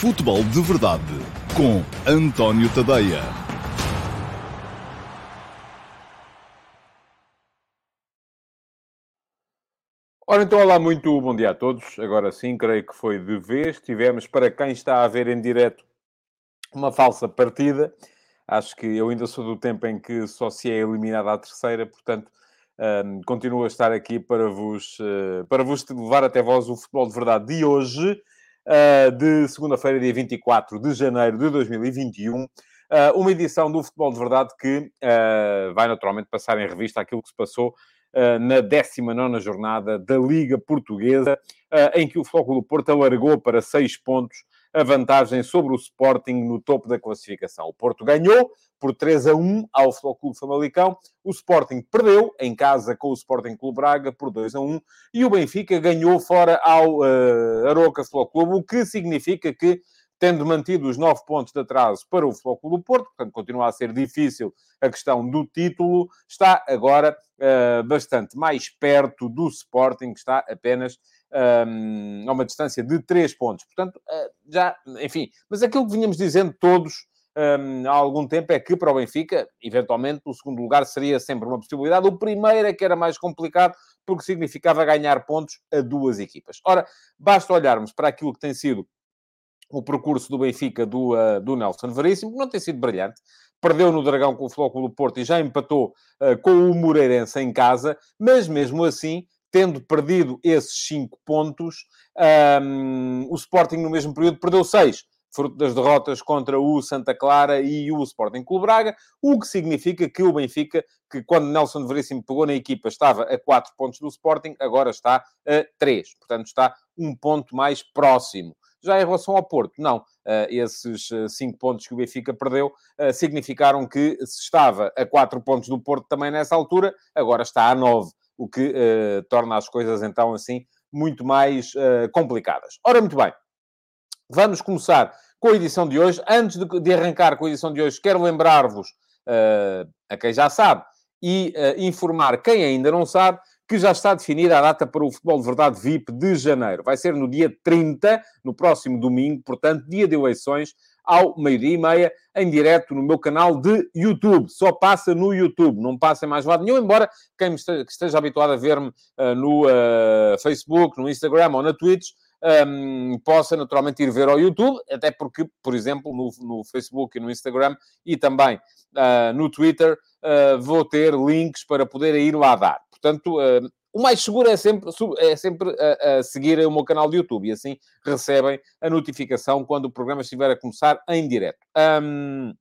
Futebol de Verdade com António Tadeia. Ora, então, olá, muito bom dia a todos. Agora sim, creio que foi de vez. Tivemos, para quem está a ver em direto, uma falsa partida. Acho que eu ainda sou do tempo em que só se é eliminado à terceira, portanto, um, continuo a estar aqui para vos, uh, para vos levar até vós o futebol de verdade de hoje, de segunda-feira, dia 24 de janeiro de 2021. Uh, uma edição do Futebol de Verdade que vai naturalmente passar em revista aquilo que se passou na 19 jornada da Liga Portuguesa, em que o do Porto alargou para seis pontos a vantagem sobre o Sporting no topo da classificação. O Porto ganhou por 3 a 1 ao Futebol Clube Famalicão. O Sporting perdeu em casa com o Sporting Clube Braga por 2 a 1 e o Benfica ganhou fora ao uh, Aroca Futebol Clube, o que significa que tendo mantido os nove pontos de atraso para o Clube do Porto, portanto continua a ser difícil a questão do título, está agora uh, bastante mais perto do Sporting, que está apenas um, a uma distância de 3 pontos. Portanto, uh, já, enfim, mas aquilo que vinhamos dizendo todos um, há algum tempo é que para o Benfica, eventualmente, o segundo lugar seria sempre uma possibilidade. O primeiro é que era mais complicado, porque significava ganhar pontos a duas equipas. Ora, basta olharmos para aquilo que tem sido o percurso do Benfica do, uh, do Nelson Veríssimo, não tem sido brilhante. Perdeu no Dragão com o Flóculo do Porto e já empatou uh, com o Moreirense em casa, mas mesmo assim tendo perdido esses cinco pontos, um, o Sporting no mesmo período perdeu seis, fruto das derrotas contra o Santa Clara e o Sporting Clube Braga, o que significa que o Benfica, que quando Nelson Veríssimo pegou na equipa estava a quatro pontos do Sporting, agora está a três, portanto está um ponto mais próximo. Já em relação ao Porto, não. Uh, esses uh, cinco pontos que o Benfica perdeu uh, significaram que se estava a quatro pontos do Porto também nessa altura, agora está a nove o que uh, torna as coisas então assim muito mais uh, complicadas. Ora, muito bem, vamos começar com a edição de hoje. Antes de, de arrancar com a edição de hoje, quero lembrar-vos, uh, a quem já sabe, e informar quem ainda não sabe, que já está definida a data para o Futebol de Verdade VIP de janeiro. Vai ser no dia 30, no próximo domingo, portanto, dia de eleições, ao meio-dia e meia, em direto no meu canal de YouTube. Só passa no YouTube, não passa em mais lado nenhum, embora quem esteja, habituado a ver-me uh, no uh, Facebook, no Instagram ou na Twitch, um, ehm, possa naturalmente ir ver ao YouTube, até porque, por exemplo, no, no Facebook e no Instagram e também uh, no Twitter, vou ter links para poder ir lá dar. Portanto, o mais seguro é sempre, é sempre a, seguir o meu canal de YouTube e assim recebem a notificação quando o programa estiver a começar em direto. Um,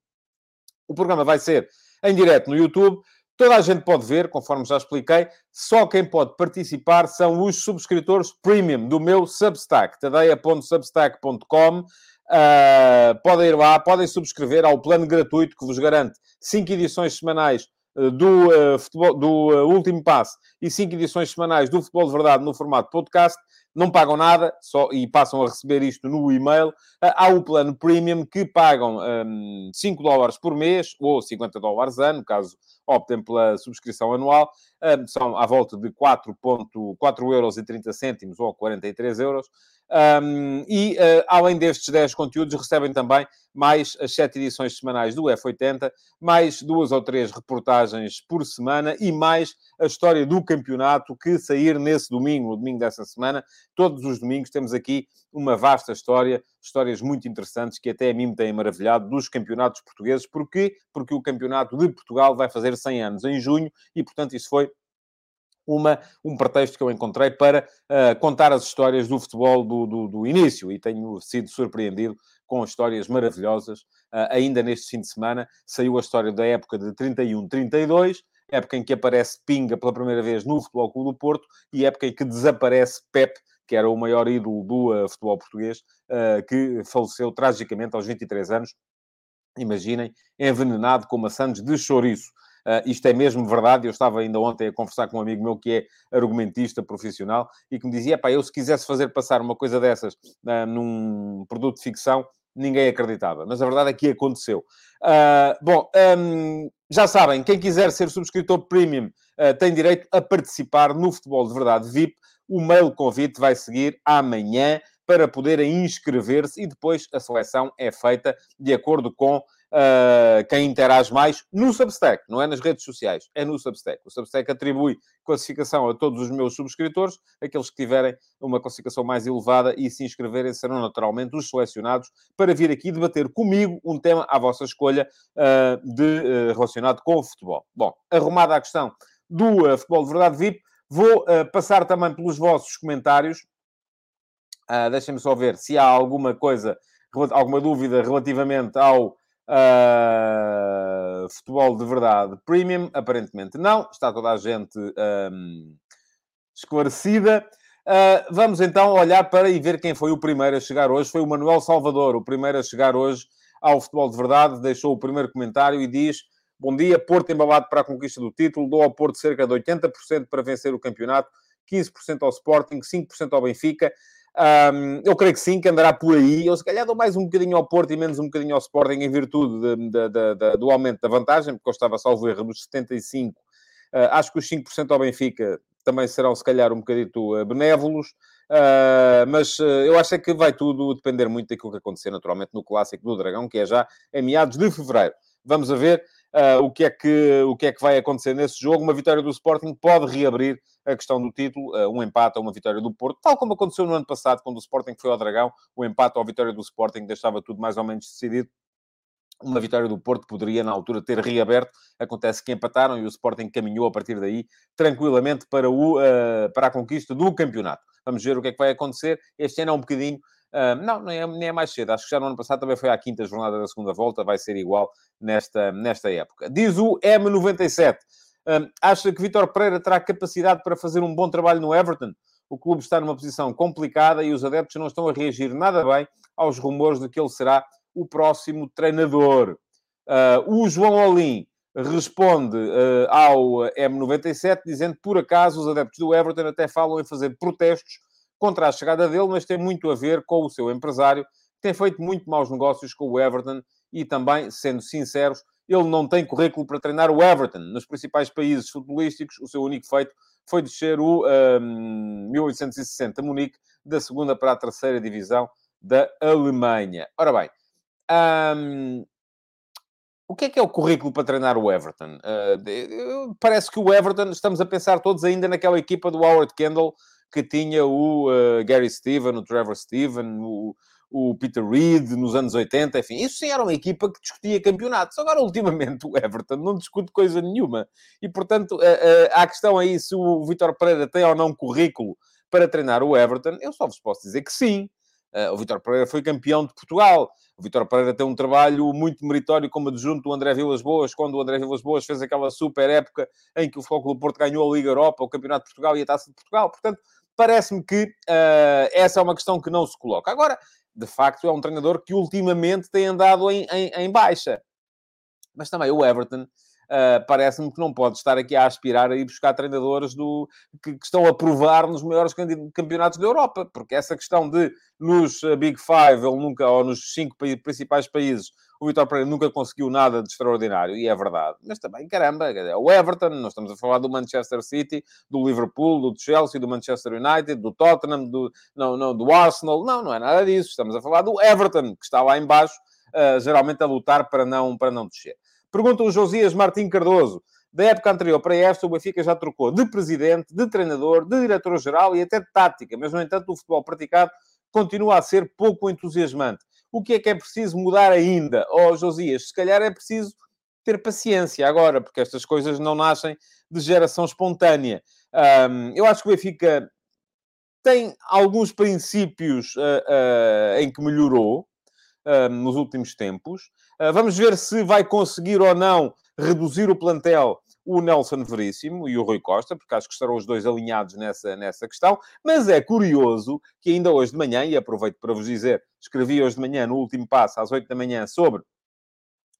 o programa vai ser em direto no YouTube. Toda a gente pode ver, conforme já expliquei. Só quem pode participar são os subscritores premium do meu Substack, tadeia.substack.com. Uh, podem ir lá, podem subscrever ao plano gratuito que vos garante 5 edições semanais eh, do, uh, futebol, do uh, último passe e cinco edições semanais do Futebol de Verdade no formato podcast, não pagam nada só, e passam a receber isto no e-mail. Uh, há o plano premium que pagam um, 5 dólares por mês ou 50 dólares ano, caso optem pela subscrição anual. Um, são à volta de 4,4 euros e 30 cêntimos ou 43 euros. Um, e, uh, além destes 10 conteúdos, recebem também mais as 7 edições semanais do F80, mais duas ou três reportagens por semana e mais a história do campeonato que sair nesse domingo, no domingo dessa semana. Todos os domingos temos aqui uma vasta história, histórias muito interessantes que até a mim me têm maravilhado dos campeonatos portugueses. Porquê? Porque o campeonato de Portugal vai fazer 100 anos em junho e, portanto, isso foi uma, um pretexto que eu encontrei para uh, contar as histórias do futebol do, do, do, início e tenho sido surpreendido com histórias maravilhosas. Uh, ainda neste fim de semana saiu a história da época de 31-32, época em que aparece Pinga pela primeira vez no Futebol Clube do Porto e época em que desaparece Pep, que era o maior ídolo do uh, futebol português, que faleceu tragicamente aos 23 anos. Imaginem, envenenado com maçãs de chouriço. Uh, isto é mesmo verdade. Eu estava ainda ontem a conversar com um amigo meu que é argumentista profissional e que me dizia: pá, eu se quisesse fazer passar uma coisa dessas uh, num produto de ficção, ninguém acreditava. Mas a verdade é que aconteceu. Uh, bom, um, já sabem, quem quiser ser subscritor premium tem direito a participar no Futebol de Verdade VIP. O mail convite vai seguir amanhã para poderem inscrever-se e depois a seleção é feita de acordo com uh, quem interage mais no Substack, não é nas redes sociais, é no Substack. O Substack atribui classificação a todos os meus subscritores, aqueles que tiverem uma classificação mais elevada e se inscreverem serão naturalmente os selecionados para vir aqui debater comigo um tema à vossa escolha uh, de, uh, relacionado com o futebol. Bom, arrumada a questão do Futebol de Verdade VIP, vou passar também pelos vossos comentários. Deixem-me só ver se há alguma coisa, alguma dúvida relativamente ao Uh, futebol de verdade premium, aparentemente não. Está toda a gente um, esclarecida. Uh, vamos então olhar para e ver quem foi o primeiro a chegar hoje. Foi o Manuel Salvador, o primeiro a chegar hoje ao futebol de verdade. Deixou o primeiro comentário e diz: Bom dia, Porto embalado para a conquista do título. Dou ao Porto cerca de 80% para vencer o campeonato, 15% ao Sporting, 5% ao Benfica. Um, eu creio que sim, que andará por aí. Eu se calhar dou mais um bocadinho ao Porto e menos um bocadinho ao Sporting em virtude de, de, de, do aumento da vantagem, porque eu estava salvo erro nos 75. Uh, ah, acho que os 5% ao Benfica também serão, se calhar, um bocadito uh, benévolos. Uh, mas uh, eu acho é que vai tudo depender muito daquilo que acontecer, naturalmente, no Clássico do Dragão, que é já em meados de Fevereiro. Vamos a ver uh, o, que é que, o que é que vai acontecer nesse jogo. Uma vitória do Sporting pode reabrir a questão do título, uh, um empate ou uma vitória do Porto, tal como aconteceu no ano passado, quando o Sporting foi ao Dragão, o empate ou a vitória do Sporting deixava tudo mais ou menos decidido. Uma vitória do Porto poderia, na altura, ter reaberto. Acontece que empataram e o Sporting caminhou a partir daí tranquilamente para, o, uh, para a conquista do campeonato. Vamos ver o que é que vai acontecer. Este ano é um bocadinho Uh, não, nem é, nem é, mais cedo. Acho que já no ano passado também foi à quinta jornada da segunda volta. Vai ser igual nesta, nesta época. Diz o M97. Uh, acha que Vitor Pereira terá capacidade para fazer um bom trabalho no Everton? O clube está numa posição complicada e os adeptos não estão a reagir nada bem aos rumores de que ele será o próximo treinador. Uh, o João Olim responde ao M97 dizendo por acaso os adeptos do Everton até falam em fazer protestos contra a chegada dele, mas tem muito a ver com o seu empresário, que tem feito muito maus negócios com o Everton e também, sendo sinceros, ele não tem currículo para treinar o Everton. Nos principais países futebolísticos, o seu único feito foi descer o um, 1860 Munique da segunda para a terceira divisão da Alemanha. Ora bem, um, o que é que é o currículo para treinar o Everton? Uh, parece que o Everton, estamos a pensar todos ainda naquela equipa do Howard Kendall que tinha o uh, Gary Steven, o Trevor Steven, o, o Peter Reed nos anos 80, enfim, isso sim era uma equipa que discutia campeonatos. Agora, ultimamente, o Everton não discute coisa nenhuma. E, portanto, uh, uh, há a questão aí se o Vitor Pereira tem ou não currículo para treinar o Everton, eu só vos posso dizer que sim. Uh, o Vitor Pereira foi campeão de Portugal. O Vitor Pereira tem um trabalho muito meritório como adjunto do André Vilas Boas, quando o André Vilas Boas fez aquela super época em que o Futebol Porto ganhou a Liga Europa, o Campeonato de Portugal e a Taça de Portugal. Portanto, parece-me que uh, essa é uma questão que não se coloca. Agora, de facto, é um treinador que ultimamente tem andado em, em, em baixa. Mas também o Everton uh, parece-me que não pode estar aqui a aspirar a ir buscar treinadores do, que, que, estão a provar nos maiores campeonatos da Europa, porque essa questão de nos Big Five, ele nunca, ou nos cinco principais países, o Vitor Pereira nunca conseguiu nada de extraordinário, e é verdade. Mas também, caramba, é o Everton, nós estamos a falar do Manchester City, do Liverpool, do Chelsea, do Manchester United, do Tottenham, do, não, não, do Arsenal. Não, não é nada disso. Estamos a falar do Everton, que está lá embaixo, uh, geralmente a lutar para não, para não descer. Pergunta o Josias Martim Cardoso. Da época anterior para esta, o Benfica já trocou de presidente, de treinador, de diretor-geral e até de tática, mas, no entanto, o futebol praticado continua a ser pouco entusiasmante. O que é que é preciso mudar ainda? Oh, Josias, se calhar é preciso ter paciência agora, porque estas coisas não nascem de geração espontânea. Um, eu acho que o Benfica tem alguns princípios uh, uh, em que melhorou uh, nos últimos tempos. Vamos ver se vai conseguir ou não reduzir o plantel o Nelson Veríssimo e o Rui Costa, porque acho que estarão os dois alinhados nessa, nessa questão. Mas é curioso que ainda hoje de manhã, e aproveito para vos dizer, escrevi hoje de manhã, no último passo, às 8 da manhã, sobre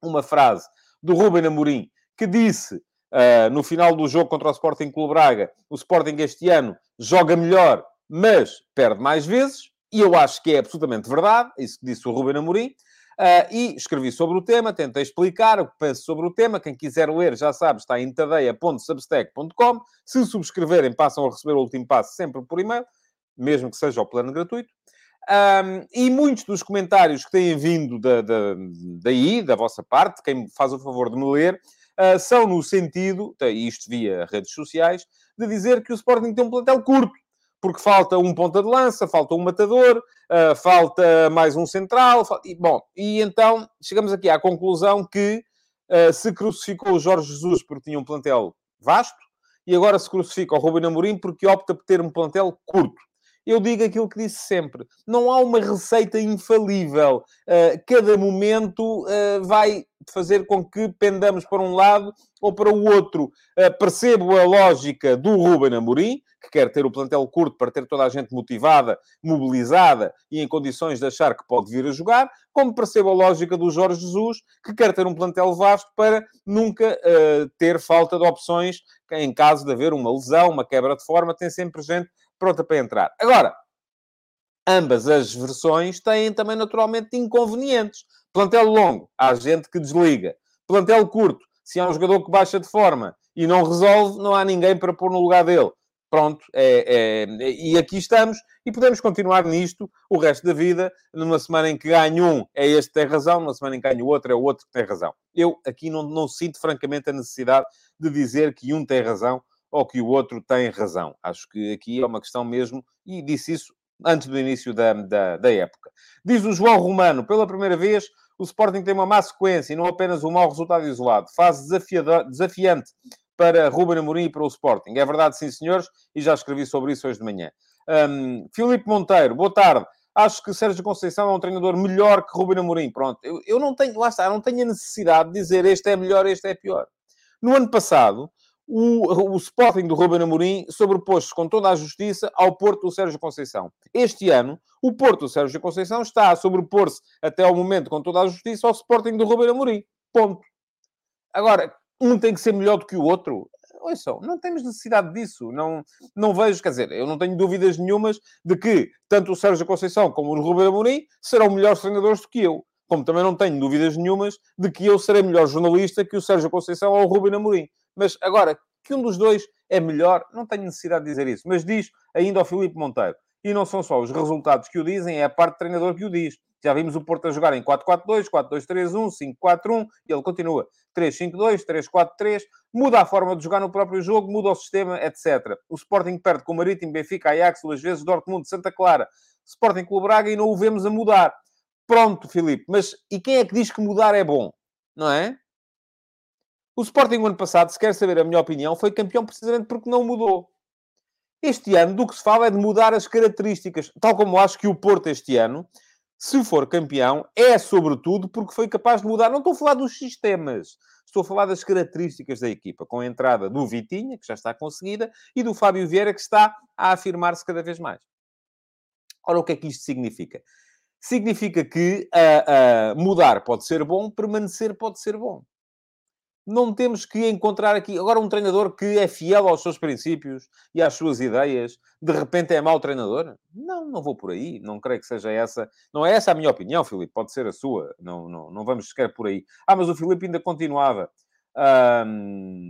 uma frase do Ruben Amorim, que disse uh, no final do jogo contra o Sporting Clube Braga, o Sporting este ano joga melhor, mas perde mais vezes, e eu acho que é absolutamente verdade, isso que disse o Ruben Amorim. Uh, e escrevi sobre o tema, tentei explicar o que penso sobre o tema. Quem quiser ler, já sabe, está em tadeia.substack.com. Se subscreverem, passam a receber o último passo sempre por e-mail, mesmo que seja o plano gratuito. Um, e muitos dos comentários que têm vindo da, da, daí, da vossa parte, quem faz o favor de me ler, uh, são no sentido, e isto via redes sociais, de dizer que o Sporting tem um plantel curto, porque falta um ponta de lança, falta um matador, uh, falta mais um central. E, bom, e então chegamos aqui à conclusão que uh, se crucificou o Jorge Jesus porque tinha um plantel vasto, e agora se crucifica o Ruben Amorim porque opta por ter um plantel curto eu digo aquilo que disse sempre. Não há uma receita infalível. Uh, cada momento uh, vai fazer com que pendamos para um lado ou para o outro. Uh, percebo a lógica do Ruben Amorim, que quer ter o plantel curto para ter toda a gente motivada, mobilizada e em condições de achar que pode vir a jogar, como percebo a lógica do Jorge Jesus, que quer ter um plantel vasto para nunca ter falta de opções em caso de haver uma lesão, uma quebra de forma, tem sempre gente pronta para entrar. Agora, ambas as versões têm também naturalmente inconvenientes. Plantel longo, há gente que desliga. Plantel curto, se há um jogador que baixa de forma e não resolve, não há ninguém para pôr no lugar dele. Pronto, é, é, e aqui estamos e podemos continuar nisto o resto da vida. Numa semana em que ganha um, é este que tem razão, numa semana em que ganha o outro, é o outro que tem razão. Eu aqui não, não sinto, francamente, a necessidade de dizer que um tem razão ou que o outro tem razão. Acho que aqui é uma questão mesmo, e disse isso antes do início da, da, da época. Diz o João Romano, pela primeira vez, o Sporting tem uma má sequência e não apenas um mau resultado isolado. Fase desafiante para Ruben Amorim e para o Sporting. É verdade, sim, senhores, e já escrevi sobre isso hoje de manhã. Um, Filipe Monteiro, boa tarde. Acho que Sérgio Conceição é um treinador melhor que Ruben Amorim. Pronto, eu, eu não tenho, lá está, não tenho a necessidade de dizer este é melhor, este é pior. No ano passado, o, o Sporting do Ruben Amorim sobrepôs-se com toda a justiça ao Porto do Sérgio Conceição. Este ano, o Porto do Sérgio Conceição está a sobrepor-se até ao momento com toda a justiça ao Sporting do Ruben Amorim. Ponto. Agora, um tem que ser melhor do que o outro. Ouçam, não temos necessidade disso. Não, não vejo, quer dizer, eu não tenho dúvidas nenhumas de que tanto o Sérgio Conceição como o Ruben Amorim serão melhores treinadores do que eu. Como também não tenho dúvidas nenhumas de que eu serei melhor jornalista que o Sérgio Conceição ou o Ruben Amorim. Mas agora, que um dos dois é melhor, não tenho necessidade de dizer isso. Mas diz ainda ao Filipe Monteiro. E não são só os resultados que o dizem, é a parte do treinador que o diz. Já vimos o Porto a jogar em 4-4-2, 4-2-3-1, 5-4-1, e ele continua 3-5-2, 3-4-3, muda a forma de jogar no próprio jogo, muda o sistema, etc. O Sporting perde com o Marítimo, Benfica, Ajax, duas vezes, Dortmund, Santa Clara, Sporting Clube Braga, e não o vemos a mudar. Pronto, Filipe, mas e quem é que diz que mudar é bom? Não é? O Sporting, no ano passado, se quer saber a minha opinião, foi campeão precisamente porque não mudou. Este ano, do que se fala é de mudar as características. Tal como acho que o Porto, este ano, se for campeão, é sobretudo porque foi capaz de mudar. Não estou a falar dos sistemas. Estou a falar das características da equipa, com a entrada do Vitinha, que já está conseguida, e do Fábio Vieira, que está a afirmar-se cada vez mais. Ora, o que é que isto significa? Significa que uh, uh, mudar pode ser bom, permanecer pode ser bom não temos que encontrar aqui. Agora, um treinador que é fiel aos seus princípios e às suas ideias, de repente é mau treinador? Não, não vou por aí. Não creio que seja essa. Não é essa a minha opinião, Filipe. Pode ser a sua. Não, não, não vamos sequer por aí. Ah, mas o Filipe ainda continuava.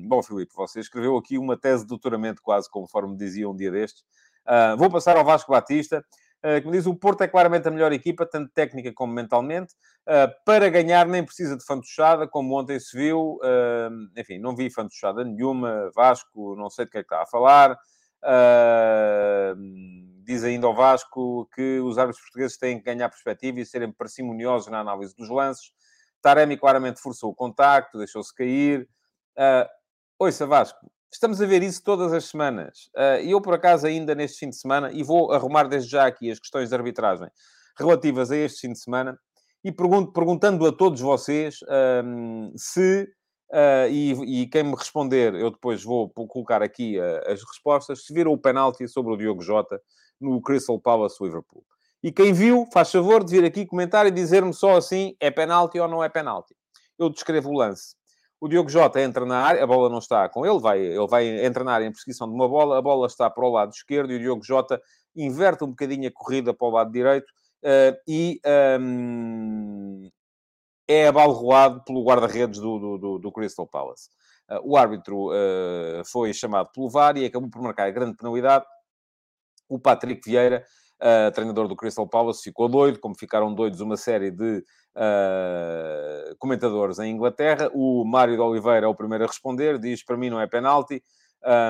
bom, Filipe, você escreveu aqui uma tese de doutoramento, quase conforme dizia um dia destes. Uh, vou passar ao Vasco Batista. Que me diz o Porto é claramente a melhor equipa, tanto técnica como mentalmente. Uh, para ganhar nem precisa de fantochada, como ontem se viu. Uh, enfim, não vi fantochada nenhuma. Vasco, não sei de que é que está a falar. diz ainda ao Vasco que os árbitros portugueses têm que ganhar perspectiva e serem parcimoniosos na análise dos lances. Taremi claramente forçou o contacto, deixou-se cair. Uh, ouça, Vasco, Estamos a ver isso todas as semanas. Ah, eu, por acaso, ainda neste fim de semana, e vou arrumar desde já aqui as questões de arbitragem relativas a este fim de semana, e pergunto, perguntando a todos vocês um, se, uh, e, e, quem me responder, eu depois vou colocar aqui uh, as respostas, se viram o penalti sobre o Diogo Jota no Crystal Palace Liverpool. E quem viu, faz favor de vir aqui comentar e dizer-me só assim, é penalti ou não é penalti. Eu descrevo o lance. O Diogo Jota entra na área, a bola não está com ele, vai, ele vai entrar na área em perseguição de uma bola, a bola está para o lado esquerdo e o Diogo Jota inverte um bocadinho a corrida para o lado direito uh, e um, é abalroado pelo guarda-redes do, do, do, Crystal Palace. Uh, o árbitro uh, foi chamado pelo VAR e acabou por marcar a grande penalidade. O Patrick Vieira treinador do Crystal Palace, ficou doido, como ficaram doidos uma série de uh, comentadores em Inglaterra. O Mário de Oliveira é o primeiro a responder, diz, para mim não é penalti.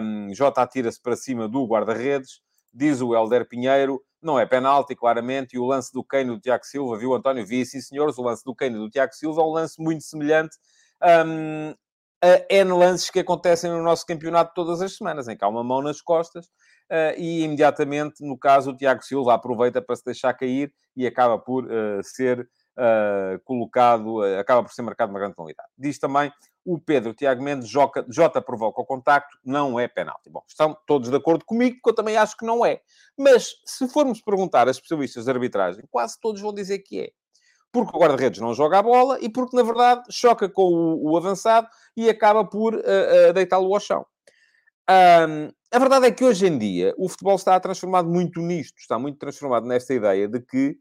Um, Jota atira-se para cima do guarda-redes. Diz o Helder Pinheiro, não é penalti, claramente. E o lance do Kane do Tiago Silva, viu, António? Vi, sim, senhores. O lance do Kane do Tiago Silva é um lance muito semelhante um, a N lances que acontecem no nosso campeonato todas as semanas, em que há uma mão nas costas e imediatamente, no caso, o Tiago Silva aproveita para se deixar cair e acaba por uh, ser uh, colocado, acaba por ser marcado uma grande penalidade. Diz também o Pedro Tiago Mendes, Jota, Jota provoca o contacto, não é penalti. Bom, estão todos de acordo comigo, porque eu também acho que não é. Mas, se formos perguntar a especialistas de arbitragem, quase todos vão dizer que é porque o guarda-redes não joga a bola e porque, na verdade, choca com o, o avançado e acaba por uh, uh, deitá-lo ao chão. Um, a verdade é que hoje em dia o futebol está transformado muito nisto, está muito transformado nesta ideia de que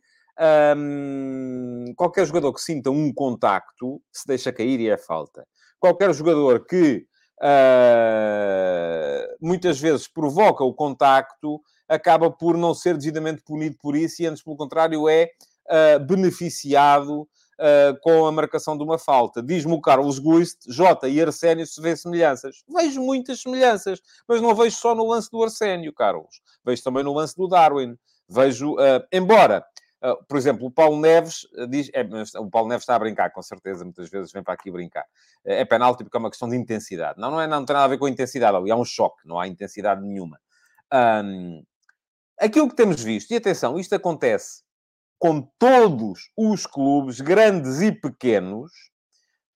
um, qualquer jogador que sinta um contacto se deixa cair e é falta. Qualquer jogador que uh, muitas vezes provoca o contacto acaba por não ser devidamente punido por isso e antes, pelo contrário, é uh, beneficiado uh, com a marcação de uma falta. Diz-me o Carlos Guist, Jota e Arsénio se vê semelhanças. Vejo muitas semelhanças, mas não vejo só no lance do Arsénio, Carlos. Vejo também no lance do Darwin. Vejo, uh, embora... Uh, por exemplo, o Paulo Neves diz... É, o Paulo Neves está a brincar, com certeza, muitas vezes vem para aqui brincar. É penalti porque é uma questão de intensidade. Não, não, é, não tem nada a ver com a intensidade ali, há um choque, não há intensidade nenhuma. Um, aquilo que temos visto, e atenção, isto acontece com todos os clubes, grandes e pequenos.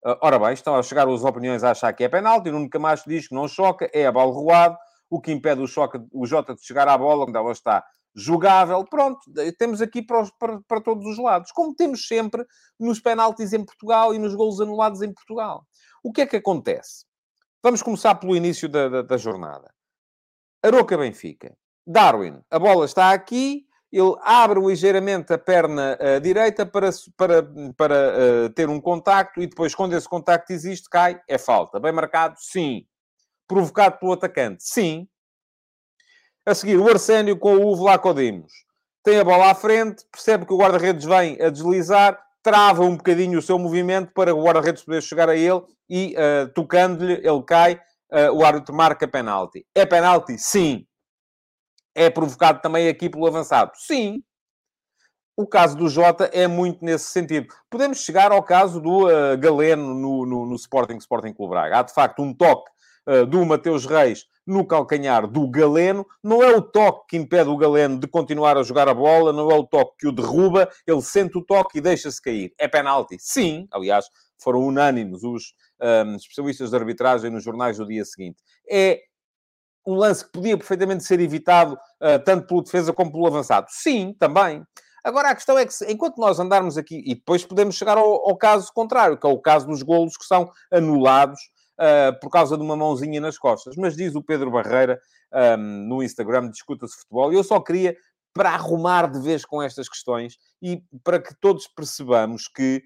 Ah, ora bem, estão a chegar as opiniões a achar que é penalti, Nuno Camacho diz que não choca, é a bola roado, o que impede o, choque, o Jota de chegar à bola, quando ela está jogável. Pronto, temos aqui para, os, para, para, todos os lados, como temos sempre nos penaltis em Portugal e nos golos anulados em Portugal. O que é que acontece? Vamos começar pelo início da, da, da jornada. Aroca Benfica. Darwin, a bola está aqui, ele abre ligeiramente a perna uh, direita para, para, para uh, ter um contacto e depois, quando esse contacto existe, cai, é falta. Bem marcado? Sim. Provocado pelo atacante? Sim. A seguir, o Arsénio com o Vlaco Dimos. Tem a bola à frente, percebe que o guarda-redes vem a deslizar, trava um bocadinho o seu movimento para o guarda-redes poder chegar a ele e, uh, tocando-lhe, ele cai, o árbitro marca penalti. É penalti? Sim é provocado também aqui pelo avançado? Sim. O caso do Jota é muito nesse sentido. Podemos chegar ao caso do uh, Galeno no, no, no, Sporting Sporting Clube Braga. Há, de facto, um toque uh, do Mateus Reis no calcanhar do Galeno. Não é o toque que impede o Galeno de continuar a jogar a bola, não é o toque que o derruba. Ele sente o toque e deixa-se cair. É penalti? Sim. Aliás, foram unânimes os um, ehm, especialistas de arbitragem nos jornais do dia seguinte. É um lance que podia perfeitamente ser evitado uh, tanto pelo defesa como pelo avançado? Sim, também. Agora, a questão é que, enquanto nós andarmos aqui, e depois podemos chegar ao, ao caso contrário, que é o caso dos golos que são anulados uh, por causa de uma mãozinha nas costas. Mas diz o Pedro Barreira um, no Instagram, discuta-se futebol, e eu só queria para arrumar de vez com estas questões e para que todos percebamos que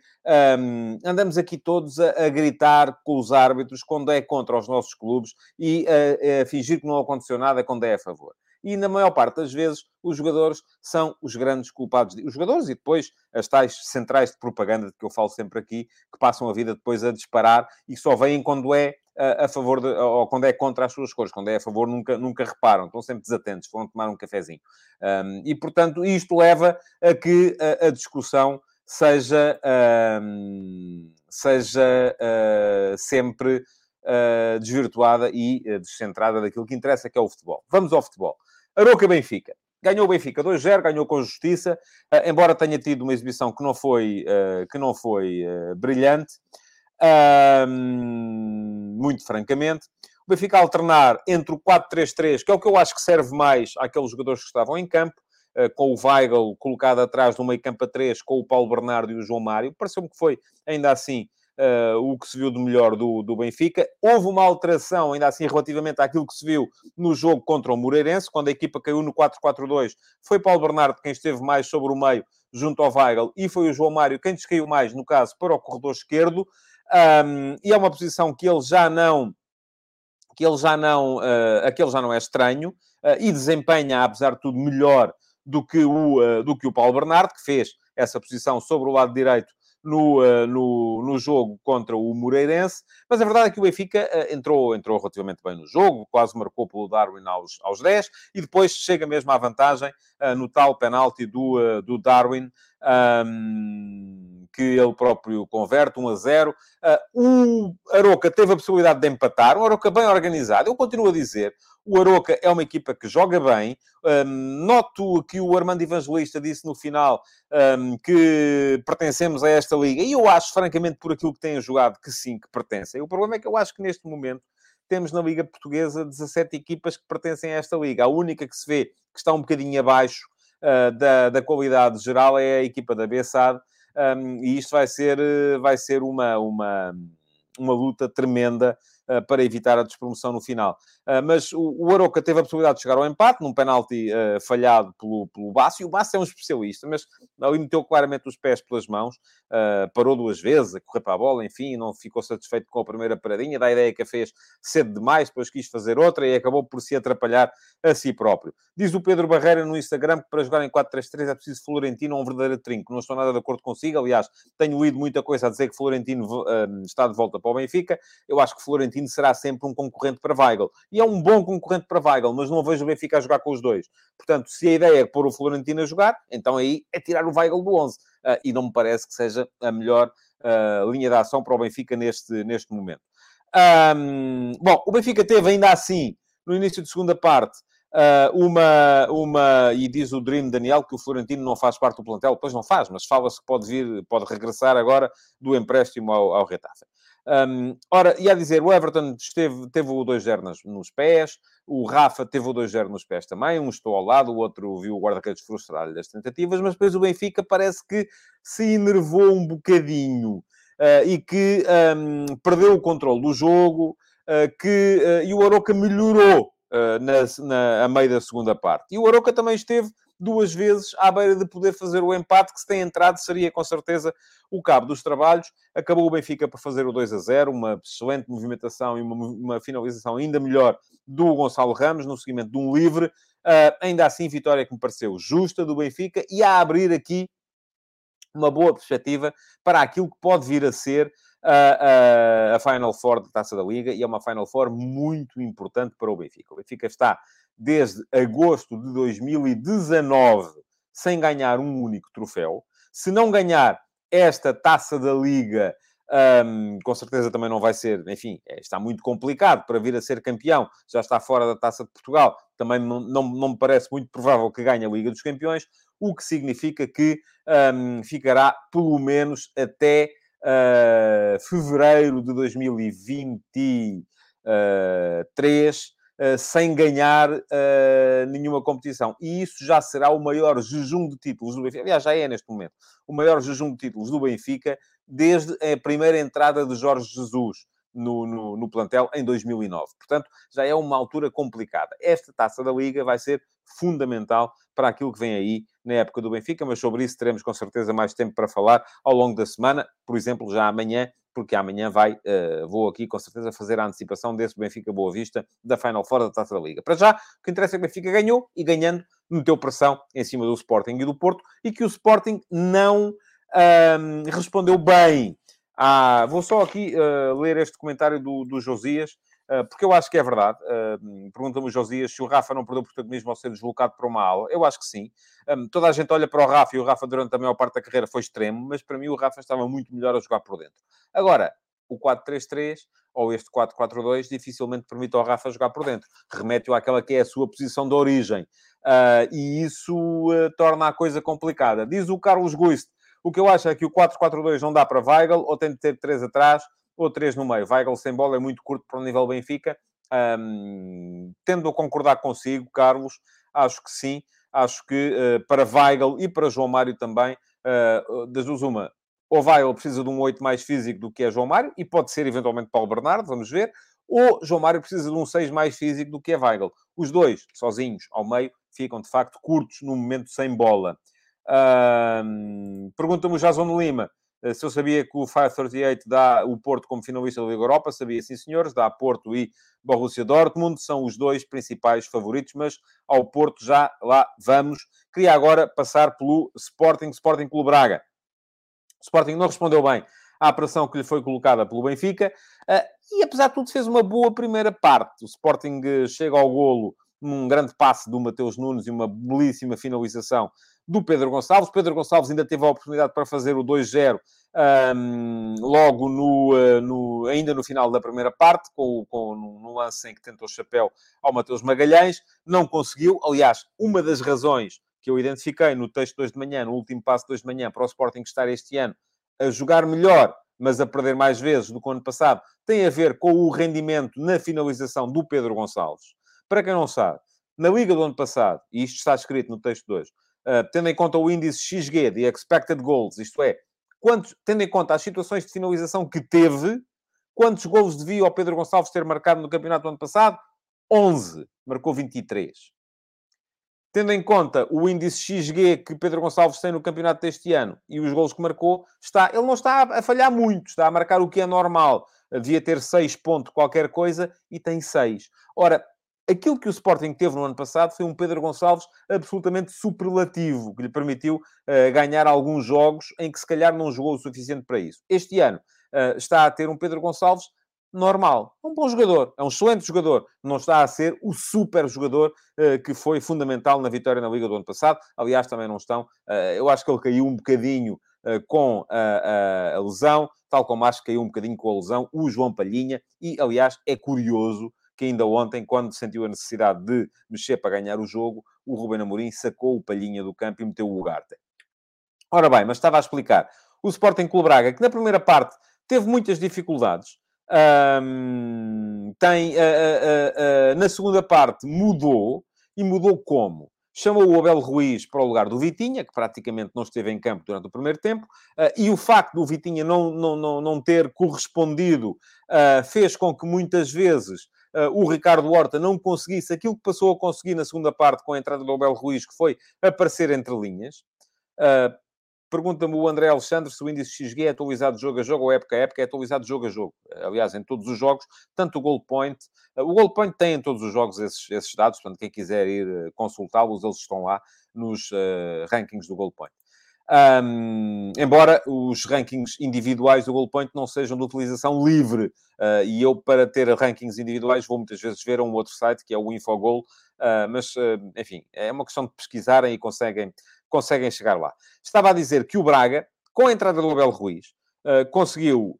um, andamos aqui todos a, a, gritar com os árbitros quando é contra os nossos clubes e a, a fingir que não aconteceu nada quando é a favor e na maior parte das vezes os jogadores são os grandes culpados. Os jogadores e depois as tais centrais de propaganda de que eu falo sempre aqui, que passam a vida depois a disparar e só vêm quando é a, favor de, ou quando é contra as suas cores, quando é a favor nunca, nunca reparam, estão sempre desatentos, vão tomar um cafezinho. Um, e portanto isto leva a que a, a discussão seja, um, seja uh, sempre uh, desvirtuada e uh, descentrada daquilo que interessa, que é o futebol. Vamos ao futebol. Aroca Benfica. Ganhou o Benfica 2-0, ganhou com justiça, embora tenha tido uma exibição que não foi, que não foi brilhante, muito francamente. O Benfica alternar entre o 4-3-3, que é o que eu acho que serve mais àqueles jogadores que estavam em campo, com o Weigl colocado atrás do meio campo a 3, com o Paulo Bernardo e o João Mário. Pareceu-me que foi, ainda assim, uh, o que se viu de melhor do, do Benfica. Houve uma alteração, ainda assim, relativamente àquilo que se viu no jogo contra o Moreirense, quando a equipa caiu no 4-4-2. Foi Paulo Bernardo quem esteve mais sobre o meio, junto ao Weigl, e foi o João Mário quem descaiu mais, no caso, para o corredor esquerdo. Um, e é uma posição que ele já não que ele já não, uh, aquele já não é estranho uh, e desempenha, apesar de tudo, melhor do que o, do que o Paulo Bernardo, que fez essa posição sobre o lado direito no, uh, no, no jogo contra o Moreirense, mas a verdade é que o Benfica uh, entrou, entrou relativamente bem no jogo, quase marcou pelo Darwin aos, aos 10, e depois chega mesmo à vantagem uh, no tal penalti do, do Darwin, um, que ele próprio converte, 1 a 0. o Aroca teve a possibilidade de empatar, um Aroca bem organizado. Eu continuo a dizer, o Aroca é uma equipa que joga bem. Um, noto que o Armando Evangelista disse no final um, que pertencemos a esta liga. E eu acho, francamente, por aquilo que têm jogado, que sim, que pertencem. O problema é que eu acho que neste momento temos na Liga Portuguesa 17 equipas que pertencem a esta liga. A única que se vê que está um bocadinho abaixo uh, da, da qualidade geral é a equipa da Bessade. Um, e isto vai ser, vai ser uma, uma, uma luta tremenda para evitar a despromoção no final. Uh, mas o, o Aroca teve a possibilidade de chegar ao empate, num penalti uh, falhado pelo, pelo e o Basso é um especialista, mas ali meteu claramente os pés pelas mãos, parou duas vezes a correr para a bola, enfim, não ficou satisfeito com a primeira paradinha, da ideia que a fez cedo demais, depois quis fazer outra e acabou por se atrapalhar a si próprio. Diz o Pedro Barreira no Instagram que para jogar em 4-3-3 é preciso Florentino um verdadeiro trinco. Não estou nada de acordo consigo, aliás, tenho lido muita coisa a dizer que Florentino está de volta para o Benfica. Eu acho que Florentino será sempre um concorrente para Weigl e é um bom concorrente para Weigl, mas não vejo o Benfica a jogar com os dois. Portanto, se a ideia é pôr o Florentino a jogar, então aí é tirar o Weigl do 11. Uh, ah, e não me parece que seja a melhor uh, linha de ação para o Benfica neste, neste momento. Um, bom, o Benfica teve ainda assim, no início de segunda parte, Uh, uma, uma, e diz o Dream Daniel que o Florentino não faz parte do plantel, pois não faz, mas fala-se que pode vir, pode regressar agora do empréstimo ao, ao Retafe. Um, ora, e a dizer, o Everton esteve, teve o 2-0 nos pés, o Rafa teve o 2-0 nos pés também, um estou ao lado, o outro viu o guarda-redes frustrar-lhe tentativas, mas depois o Benfica parece que se enervou um bocadinho uh, e que um, perdeu o controle do jogo, uh, que, uh, e o Aroca melhorou na, na, a meio da segunda parte. E o Aroca também esteve duas vezes à beira de poder fazer o empate, que se tem entrado seria com certeza o cabo dos trabalhos. Acabou o Benfica por fazer o 2 a 0, uma excelente movimentação e uma, uma finalização ainda melhor do Gonçalo Ramos, no seguimento de um livre. Uh, ainda assim, vitória que me pareceu justa do Benfica e a abrir aqui uma boa perspectiva para aquilo que pode vir a ser a, a, a Final Four da Taça da Liga e é uma Final Four muito importante para o Benfica. O Benfica está desde agosto de 2019 sem ganhar um único troféu. Se não ganhar esta taça da Liga, um, com certeza também não vai ser, enfim, é, está muito complicado para vir a ser campeão, já está fora da taça de Portugal, também não, não, não me parece muito provável que ganhe a Liga dos Campeões, o que significa que um, ficará pelo menos até uh, fevereiro de 2023 eh, sem ganhar uh, nenhuma competição. E isso já será o maior jejum de títulos do Benfica. Aliás, já é neste momento. O maior jejum de títulos do Benfica desde a primeira entrada de Jorge Jesus. No, no, no, plantel em 2009. Portanto, já é uma altura complicada. Esta taça da Liga vai ser fundamental para aquilo que vem aí na época do Benfica, mas sobre isso teremos com certeza mais tempo para falar ao longo da semana. Por exemplo, já amanhã porque amanhã vai, uh, vou aqui com certeza fazer a antecipação desse Benfica Boa Vista da Final Four da Taça da Liga. Para já, o que interessa é que o Benfica ganhou e ganhando meteu pressão em cima do Sporting e do Porto e que o Sporting não um, respondeu bem. Ah, vou só aqui uh, ler este comentário do, do Josias. Ah, porque eu acho que é verdade. Uh, Pergunta-me o Josias se o Rafa não perdeu protagonismo ao ser deslocado para uma ala. Eu acho que sim. Um, toda a gente olha para o Rafa e o Rafa, durante a maior parte da carreira, foi extremo, mas para mim o Rafa estava muito melhor a jogar por dentro. Agora, o 4-3-3 ou este 4-4-2 dificilmente permite ao Rafa jogar por dentro. Remete-o àquela que é a sua posição de origem. E isso torna a coisa complicada. Diz o Carlos Guist, o que eu acho é que o 4-4-2 não dá para Weigl, ou tem de ter três atrás, ou três no meio. Weigl sem bola é muito curto para o nível Benfica. Um, tendo a concordar consigo, Carlos, acho que sim. Acho que uh, para Weigl e para João Mário também, uh, das duas uma, ou Weigl precisa de um 8 mais físico do que é João Mário, e pode ser eventualmente Paulo Bernardo, vamos ver, ou João Mário precisa de um 6 mais físico do que é Weigl. Os dois, sozinhos, ao meio, ficam de facto curtos no momento sem bola. Um, Pergunta-me o Jason Lima se eu sabia que o 538 dá o Porto como finalista da Liga Europa, sabia sim, senhores, dá Porto e Borussia Dortmund, são os dois principais favoritos, mas ao Porto já lá vamos. Queria agora passar pelo Sporting, Sporting Clube Braga. O Sporting não respondeu bem à pressão que lhe foi colocada pelo Benfica, uh, e apesar de tudo fez uma boa primeira parte. O Sporting chega ao golo um grande passe do Mateus Nunes e uma belíssima finalização do Pedro Gonçalves. Pedro Gonçalves ainda teve a oportunidade para fazer o 2-0 um, logo no, uh, no, ainda no final da primeira parte, com, com, lance em que tentou chapéu ao Mateus Magalhães. Não conseguiu. Aliás, uma das razões que eu identifiquei no texto 2 de manhã, no último passo 2 de manhã, para o Sporting estar este ano a jogar melhor, mas a perder mais vezes do que o ano passado, tem a ver com o rendimento na finalização do Pedro Gonçalves. Para quem não sabe, na Liga do ano passado, e isto está escrito no texto 2, uh, tendo em conta o índice XG de expected goals, isto é, quantos, tendo em conta as situações de finalização que teve, quantos golos devia o Pedro Gonçalves ter marcado no campeonato do ano passado? 11. Marcou 23. Tendo em conta o índice XG que Pedro Gonçalves tem no campeonato deste ano e os gols que marcou, está, ele não está a falhar muito, está a marcar o que é normal. Devia ter 6 pontos qualquer coisa e tem 6. Ora, aquilo que o Sporting teve no ano passado foi um Pedro Gonçalves absolutamente superlativo, que lhe permitiu uh, ganhar alguns jogos em que se calhar não jogou o suficiente para isso. Este ano uh, está a ter um Pedro Gonçalves normal. É um bom jogador, é um excelente jogador. Não está a ser o super jogador uh, que foi fundamental na vitória na Liga do ano passado. Aliás, também não estão. Uh, eu acho que ele caiu um bocadinho uh, com a, a, a, lesão, tal como acho que caiu um bocadinho com a lesão o João Palhinha. E, aliás, é curioso que ainda ontem, quando sentiu a necessidade de mexer para ganhar o jogo, o Ruben Amorim sacou o Palhinha do campo e meteu o Ugarte. Ora bem, mas estava a explicar. O Sporting Clube Braga, que na primeira parte teve muitas dificuldades, tem, uh, uh, uh, na segunda parte, mudou. E mudou como? Chamou o Abel Ruiz para o lugar do Vitinha, que praticamente não esteve em campo durante o primeiro tempo, e o facto do Vitinha não, não, não, não ter correspondido fez com que muitas vezes o Ricardo Horta não conseguisse aquilo que passou a conseguir na segunda parte com a entrada do Abel Ruiz, que foi aparecer entre linhas. Pergunta-me o André Alexandre se o índice XG é atualizado jogo a jogo ou época a época. É atualizado jogo a jogo. Aliás, em todos os jogos, tanto o Goal Point... O Goal Point tem em todos os jogos esses, esses dados, portanto, quem quiser ir consultá-los, eles estão lá nos uh, rankings do Goal Point. Um, embora os rankings individuais do Goal Point não sejam de utilização livre, uh, e eu, para ter rankings individuais, vou muitas vezes ver a um outro site, que é o Infogol, uh, mas, uh, enfim, é uma questão de pesquisarem e conseguem conseguem chegar lá. Estava a dizer que o Braga, com a entrada do Abel Ruiz, conseguiu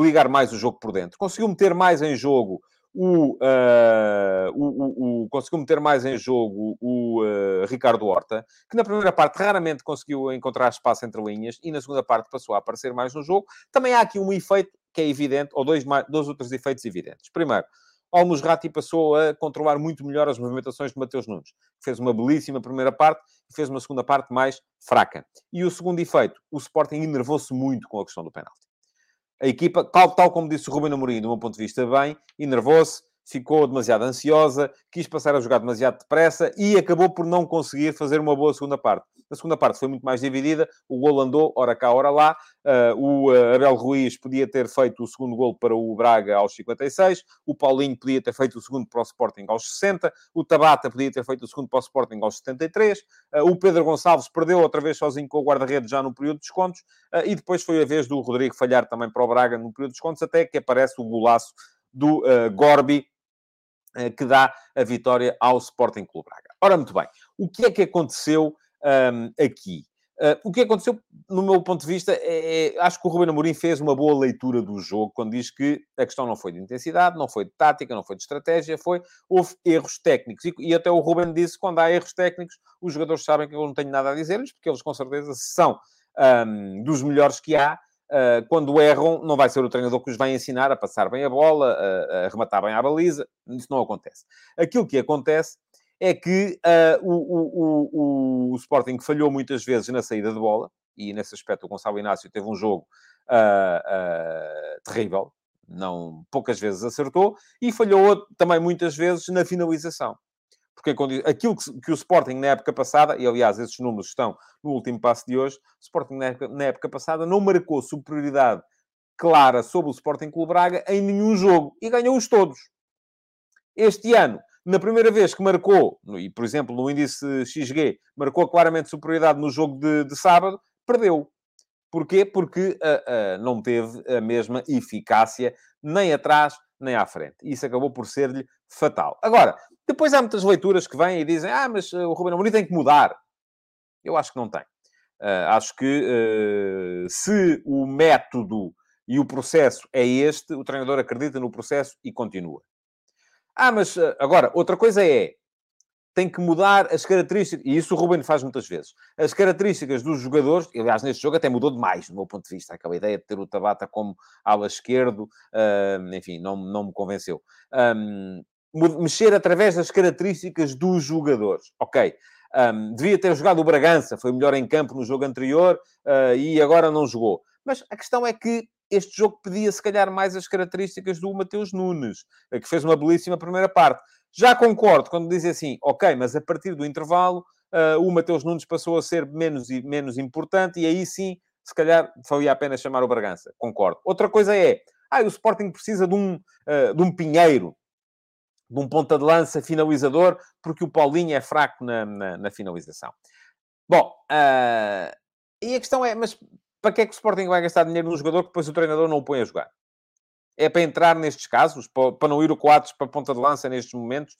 ligar mais o jogo por dentro, conseguiu meter mais em jogo o, uh, o, o, o, conseguiu meter mais em jogo o uh, Ricardo Horta, que na primeira parte raramente conseguiu encontrar espaço entre linhas e na segunda parte passou a aparecer mais no jogo. Também há aqui um efeito que é evidente, ou dois, dois outros efeitos evidentes. Primeiro, Olmos Ratti passou a controlar muito melhor as movimentações de Mateus Nunes. Fez uma belíssima primeira parte e fez uma segunda parte mais fraca. E o segundo efeito, o Sporting enervou-se muito com a questão do penalti. A equipa, tal, tal como disse o Ruben Amorim, do meu ponto de vista, bem, enervou-se, ficou demasiado ansiosa, quis passar a jogar demasiado depressa e acabou por não conseguir fazer uma boa segunda parte. A segunda parte foi muito mais dividida, o gol andou, ora cá, ora lá. Uh, o uh, Abel Ruiz podia ter feito o segundo gol para o Braga aos 56, o Paulinho podia ter feito o segundo para o Sporting aos 60, o Tabata podia ter feito o segundo para o Sporting aos 73, uh, ah, o Pedro Gonçalves perdeu outra vez sozinho com o guarda-redes já no período de descontos, e depois foi a vez do Rodrigo falhar também para o Braga no período de descontos, até que aparece o golaço do Gorbi, eh, que dá a vitória ao Sporting Clube Braga. Ora, muito bem, o que é que aconteceu um, aqui? Uh, o que aconteceu, no meu ponto de vista, é, é, acho que o Ruben Amorim fez uma boa leitura do jogo quando diz que a questão não foi de intensidade, não foi de tática, não foi de estratégia, foi houve erros técnicos. E, e até o Ruben disse que quando há erros técnicos, os jogadores sabem que eu não tenho nada a dizer-lhes, porque eles com certeza são um, dos melhores que há Uh, quando erram, não vai ser o treinador que os vai ensinar a passar bem a bola, a, a rematar bem à baliza. Isso não acontece. Aquilo que acontece é que uh, o, o, o, Sporting falhou muitas vezes na saída de bola, e nesse aspecto o Gonçalo Inácio teve um jogo uh, terrível, não, poucas vezes acertou, e falhou também muitas vezes na finalização. porque aquilo que, que, o Sporting na época passada, e aliás esses números estão no último passo de hoje, o Sporting na época, na época passada não marcou superioridade clara sobre o Sporting Clube Braga em nenhum jogo e ganhou-os todos. Este ano, na primeira vez que marcou, e por exemplo no índice XG, marcou claramente superioridade no jogo de, de sábado, perdeu. Porquê? Porque uh, uh, não teve a mesma eficácia nem atrás nem à frente. Isso acabou por ser-lhe fatal. Agora, depois há muitas leituras que vêm e dizem ah, mas uh, o Ruben Amorim tem que mudar. Eu acho que não tem. acho que se o método e o processo é este, o treinador acredita no processo e continua. Ah, mas agora, outra coisa é tem que mudar as características, e isso o Ruben faz muitas vezes, as características dos jogadores, aliás, neste jogo até mudou demais, do meu ponto de vista, aquela ideia de ter o Tabata como ala esquerdo, uh, enfim, não, não me convenceu. Um, mexer através das características dos jogadores. Ok, um, devia ter jogado o Bragança, foi melhor em campo no jogo anterior uh, e agora não jogou. Mas a questão é que este jogo pedia, se calhar, mais as características do Mateus Nunes, que fez uma belíssima primeira parte. Já concordo quando dizem assim, ok, mas a partir do intervalo uh, o Mateus Nunes passou a ser menos, menos importante e aí sim, se calhar, valia a pena chamar o Bragança. Concordo. Outra coisa é, ah, o Sporting precisa de um, uh, de um pinheiro, de um ponta de lança finalizador, porque o Paulinho é fraco na, na, na finalização. Bom, uh, e a questão é, mas para que é que o Sporting vai gastar dinheiro num jogador que depois o treinador não o põe a jogar? é para entrar nestes casos, para, não ir o Coates para a ponta de lança nestes momentos.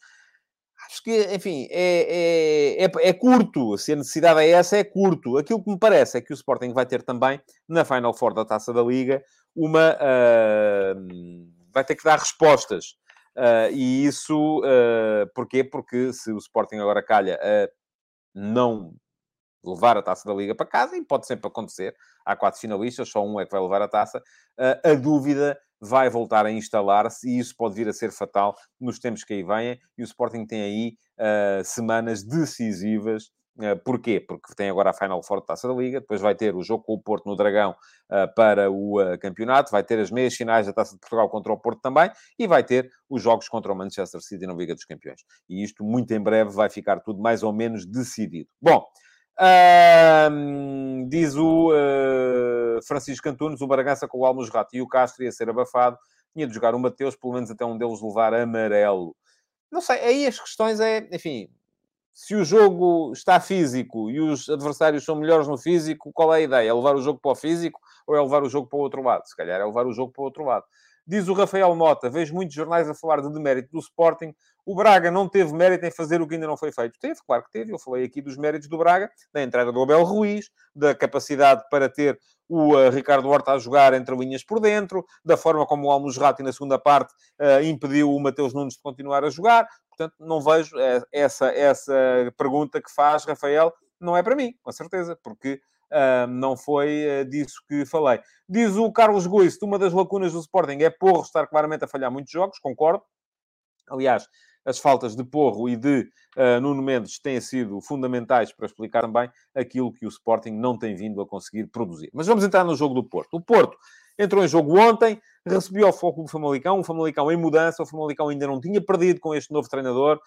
Acho que, enfim, é, é, é, é, curto. Se a necessidade é essa, é curto. Aquilo que me parece é que o Sporting vai ter também, na Final Four da Taça da Liga, uma... Uh, vai ter que dar respostas. Uh, e isso, uh, porquê? Porque se o Sporting agora calha a não levar a Taça da Liga para casa, e pode sempre acontecer, há quatro finalistas, só um é que vai levar a taça, a dúvida vai voltar a instalar-se e isso pode vir a ser fatal nos tempos que aí vêm. E o Sporting tem aí uh, semanas decisivas. Uh, porquê? Porque tem agora a Final Four da Taça da Liga, depois vai ter o jogo com o Porto no Dragão uh, para o campeonato, vai ter as meias finais da Taça de Portugal contra o Porto também e vai ter os jogos contra o Manchester City na Liga dos Campeões. E isto, muito em breve, vai ficar tudo mais ou menos decidido. Bom, diz o uh, Francisco Antunes, o Baragança com o Almos Rato e o Castro ia ser abafado. Tinha de jogar o Mateus, pelo menos até um deles levar amarelo. Não sei, aí as questões é, enfim, se o jogo está físico e os adversários são melhores no físico, qual é a ideia? É levar o jogo para o físico ou é levar o jogo para o outro lado? Se calhar é levar o jogo para o outro lado. Diz o Rafael Mota, vejo muitos jornais a falar de demérito do Sporting. O Braga não teve mérito em fazer o que ainda não foi feito. Teve, claro que teve. Eu falei aqui dos méritos do Braga, da entrada do Abel Ruiz, da capacidade para ter o uh, Ricardo Horta a jogar entre linhas por dentro, da forma como o Almos Rati, na segunda parte, uh, impediu o Mateus Nunes de continuar a jogar. Portanto, não vejo uh, essa, essa pergunta que faz, Rafael, não é para mim, com certeza, porque Uh, não foi uh, disso que falei. Diz o Carlos Guiz, uma das lacunas do Sporting é Porro estar claramente a falhar muitos jogos, concordo. Aliás, as faltas de Porro e de uh, Nuno Mendes têm sido fundamentais para explicar também aquilo que o Sporting não tem vindo a conseguir produzir. Mas vamos entrar no jogo do Porto. O Porto entrou em jogo ontem, recebeu ao foco do Famalicão, um Famalicão em mudança, o Famalicão ainda não tinha perdido com este novo treinador,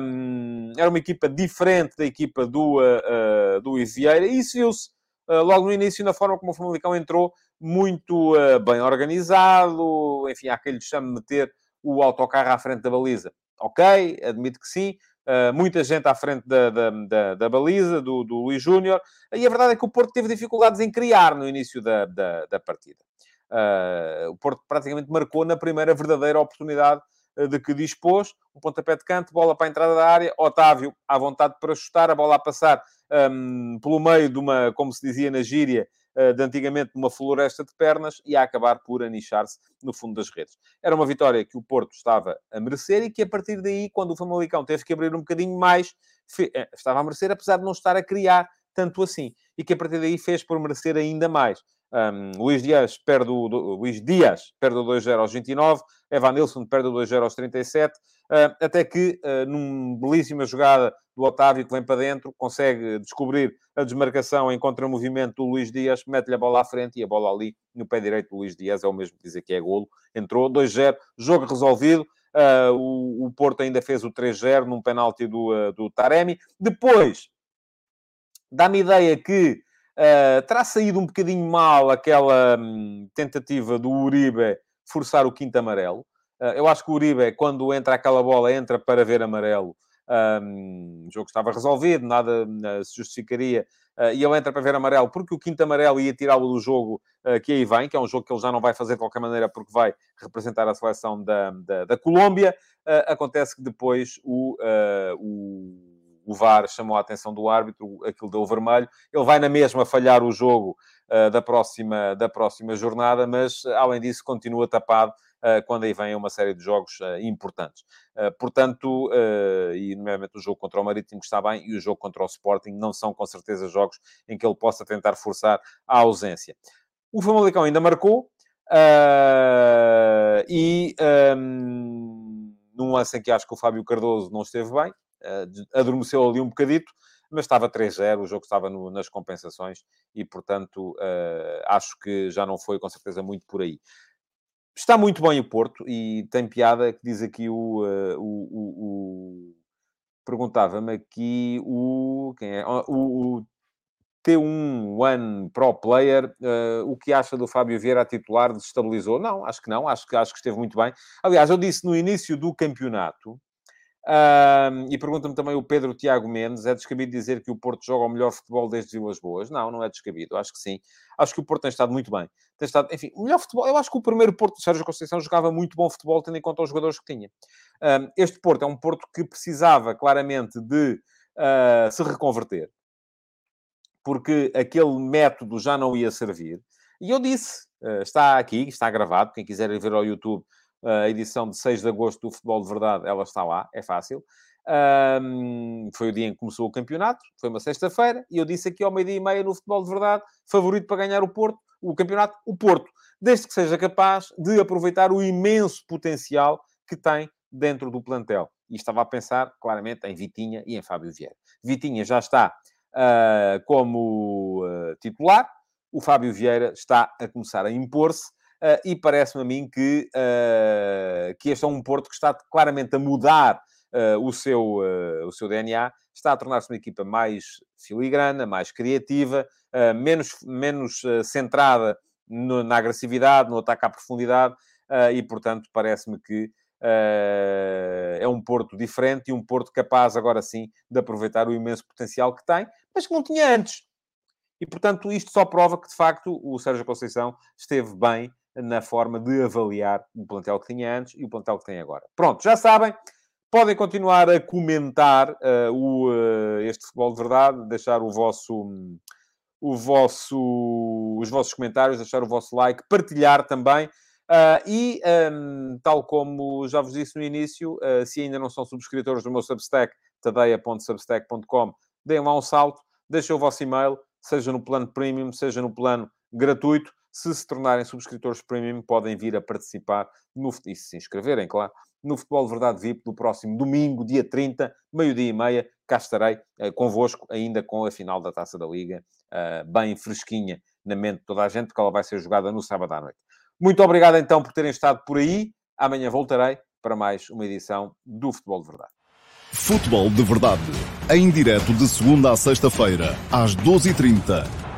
um, era uma equipa diferente da equipa do, uh, uh, do Vieira, e isso viu-se uh, logo no início na forma como o Famalicão entrou, muito bem organizado, enfim, há quem lhe chame meter o autocarro à frente da baliza. Ok, admito que sim, Uh, muita gente à frente da, da, da, da baliza, do, do Luís Júnior, e a verdade é que o Porto teve dificuldades em criar no início da, da, da partida. Uh, o Porto praticamente marcou na primeira verdadeira oportunidade uh, de que dispôs, um pontapé de canto, bola para a entrada da área, Otávio à vontade para chutar, a bola a passar um, pelo meio de uma, como se dizia na gíria, eh, de antigamente numa floresta de pernas e a acabar por anichar-se no fundo das redes. Era uma vitória que o Porto estava a merecer e que a partir daí, quando o Famalicão teve que abrir um bocadinho mais, eh, estava a merecer, apesar de não estar a criar tanto assim. E que a partir daí fez por merecer ainda mais. Um, Luís Dias perde o, Luís Dias perde o 2-0 aos 29, Evan Nilsson perde o 2-0 aos 37, uh, até que, uh, numa belíssima jogada do Otávio que vem para dentro, consegue descobrir a desmarcação em contra-movimento do Luís Dias, mete-lhe a bola à frente e a bola ali no pé direito do Luís Dias é o mesmo que dizer que é golo. Entrou 2-0, jogo resolvido. Uh, o, o, Porto ainda fez o 3-0 num penalti do, do Taremi. Depois, dá-me ideia que uh, terá saído um bocadinho mal aquela um, tentativa do Uribe forçar o quinto amarelo. eu acho que o Uribe, quando entra aquela bola, entra para ver amarelo. Um, o jogo estava resolvido, nada se justificaria uh, e ele entra para ver amarelo, porque o quinto amarelo ia tirá-lo do jogo uh, que aí vem, que é um jogo que ele já não vai fazer de qualquer maneira, porque vai representar a seleção da, da, da Colômbia. Uh, acontece que depois o, o, o, VAR chamou a atenção do árbitro, aquilo deu vermelho. Ele vai na mesma falhar o jogo da, próxima, da próxima jornada, mas além disso continua tapado quando aí vem uma série de jogos importantes. Portanto, e nomeadamente o jogo contra o Marítimo está bem e o jogo contra o Sporting não são com certeza jogos em que ele possa tentar forçar a ausência. O Famalicão ainda marcou e um, num lance em que acho que o Fábio Cardoso não esteve bem, adormeceu ali um bocadito, mas estava 3-0, o jogo estava no, nas compensações e, portanto, uh, acho que já não foi com certeza muito por aí. Está muito bem o Porto e tem piada que diz aqui o. Uh, o, o, o... Perguntava-me aqui o. Quem é? O, o T1 One Pro Player, uh, o que acha do Fábio Vieira a titular? Desestabilizou? Não, acho que não, acho que, acho que esteve muito bem. Aliás, eu disse no início do campeonato um, e pergunta-me também o Pedro Tiago Mendes: é descabido dizer que o Porto joga o melhor futebol desde Vilas Boas? Não, não é descabido, acho que sim. Acho que o Porto tem estado muito bem. Tem estado, enfim, o melhor futebol. Eu acho que o primeiro Porto de Sérgio Conceição jogava muito bom futebol, tendo em conta os jogadores que tinha. Um, este Porto é um Porto que precisava claramente de uh, se reconverter, porque aquele método já não ia servir. E eu disse: uh, está aqui, está gravado, quem quiser ver ao YouTube a edição de 6 de agosto do Futebol de Verdade, ela está lá, é fácil. Um, foi o dia em que começou o campeonato, foi uma sexta-feira, e eu disse aqui ao meio-dia e meia no Futebol de Verdade, favorito para ganhar o Porto, o campeonato, o Porto, desde que seja capaz de aproveitar o imenso potencial que tem dentro do plantel. E estava a pensar, claramente, em Vitinha e em Fábio Vieira. Vitinha já está uh, como uh, titular, o Fábio Vieira está a começar a impor-se, Uh, e parece-me a mim que, uh, que este é um Porto que está claramente a mudar uh, o, seu, o seu DNA, está a tornar-se uma equipa mais filigrana, mais criativa, menos, menos centrada no, na agressividade, no ataque à profundidade, e portanto parece-me que é um Porto diferente e um Porto capaz agora sim de aproveitar o imenso potencial que tem, mas que não tinha antes. E, portanto, isto só prova que, de facto, o Sérgio Conceição esteve bem na forma de avaliar o plantel que tinha antes e o plantel que tem agora. Pronto, já sabem. Podem continuar a comentar uh, o, uh, este futebol de verdade, deixar o vosso, o vosso, os vossos comentários, deixar o vosso like, partilhar também. Uh, e, um, ehm, tal como já vos disse no início, se ainda não são subscritores do meu Substack, tadeia.substack.com, deem lá um salto, deixem o vosso e-mail, seja no plano premium, seja no plano gratuito. Se se tornarem subscritores premium, podem vir a participar no, e se inscreverem, claro, no Futebol de Verdade VIP do próximo domingo, dia 30, meio-dia e meia. Cá estarei uh, convosco, ainda com a final da Taça da Liga, uh, bem fresquinha na mente de toda a gente, porque ela vai ser jogada no sábado à noite. Muito obrigado então por terem estado por aí. Amanhã voltarei para mais uma edição do Futebol de Verdade. Futebol de Verdade, em direto de segunda a sexta-feira, às 12h30